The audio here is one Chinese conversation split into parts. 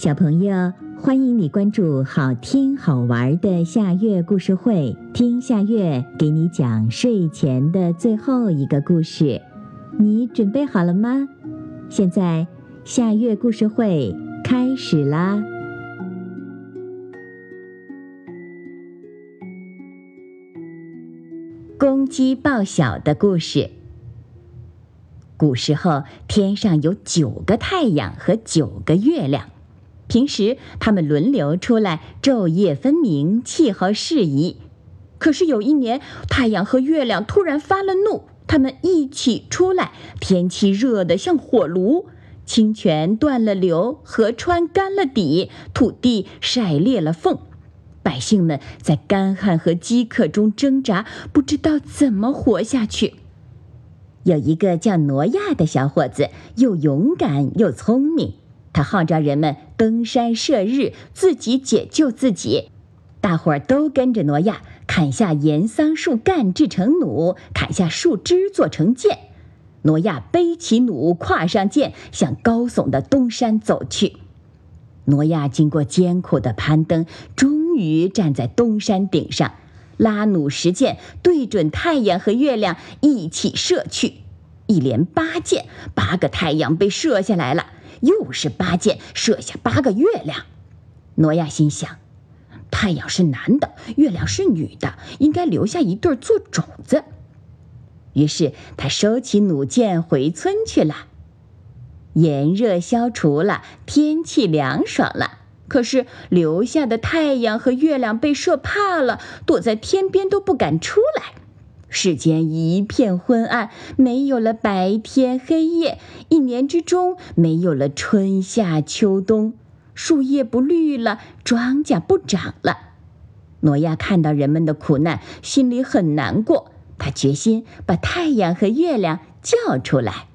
小朋友，欢迎你关注好听好玩的夏月故事会，听夏月给你讲睡前的最后一个故事。你准备好了吗？现在夏月故事会开始啦！公鸡报晓的故事。古时候，天上有九个太阳和九个月亮，平时他们轮流出来，昼夜分明，气候适宜。可是有一年，太阳和月亮突然发了怒，他们一起出来，天气热得像火炉，清泉断了流，河川干了底，土地晒裂了缝，百姓们在干旱和饥渴中挣扎，不知道怎么活下去。有一个叫挪亚的小伙子，又勇敢又聪明。他号召人们登山射日，自己解救自己。大伙儿都跟着挪亚，砍下盐桑树干制成弩，砍下树枝做成箭。挪亚背起弩，跨上箭，向高耸的东山走去。挪亚经过艰苦的攀登，终于站在东山顶上。拉弩实箭，对准太阳和月亮一起射去，一连八箭，八个太阳被射下来了，又是八箭，射下八个月亮。挪亚心想：太阳是男的，月亮是女的，应该留下一对做种子。于是他收起弩箭，回村去了。炎热消除了，天气凉爽了。可是留下的太阳和月亮被射怕了，躲在天边都不敢出来。世间一片昏暗，没有了白天黑夜，一年之中没有了春夏秋冬，树叶不绿了，庄稼不长了。挪亚看到人们的苦难，心里很难过。他决心把太阳和月亮叫出来。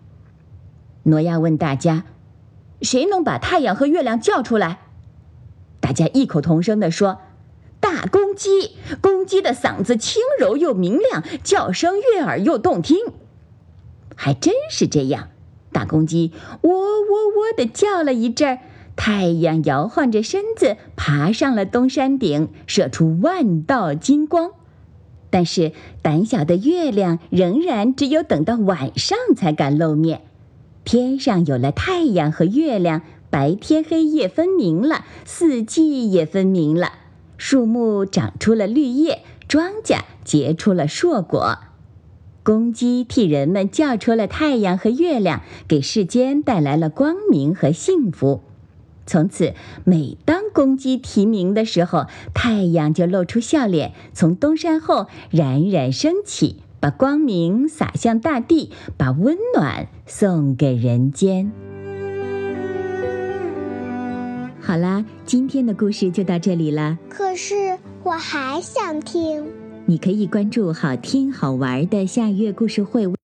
挪亚问大家：“谁能把太阳和月亮叫出来？”大家异口同声地说：“大公鸡，公鸡的嗓子轻柔又明亮，叫声悦耳又动听。”还真是这样，大公鸡喔喔喔地叫了一阵儿，太阳摇晃着身子爬上了东山顶，射出万道金光。但是胆小的月亮仍然只有等到晚上才敢露面。天上有了太阳和月亮。白天黑夜分明了，四季也分明了，树木长出了绿叶，庄稼结出了硕果。公鸡替人们叫出了太阳和月亮，给世间带来了光明和幸福。从此，每当公鸡啼鸣的时候，太阳就露出笑脸，从东山后冉冉升起，把光明洒向大地，把温暖送给人间。好啦，今天的故事就到这里了。可是我还想听。你可以关注“好听好玩的夏月故事会”微。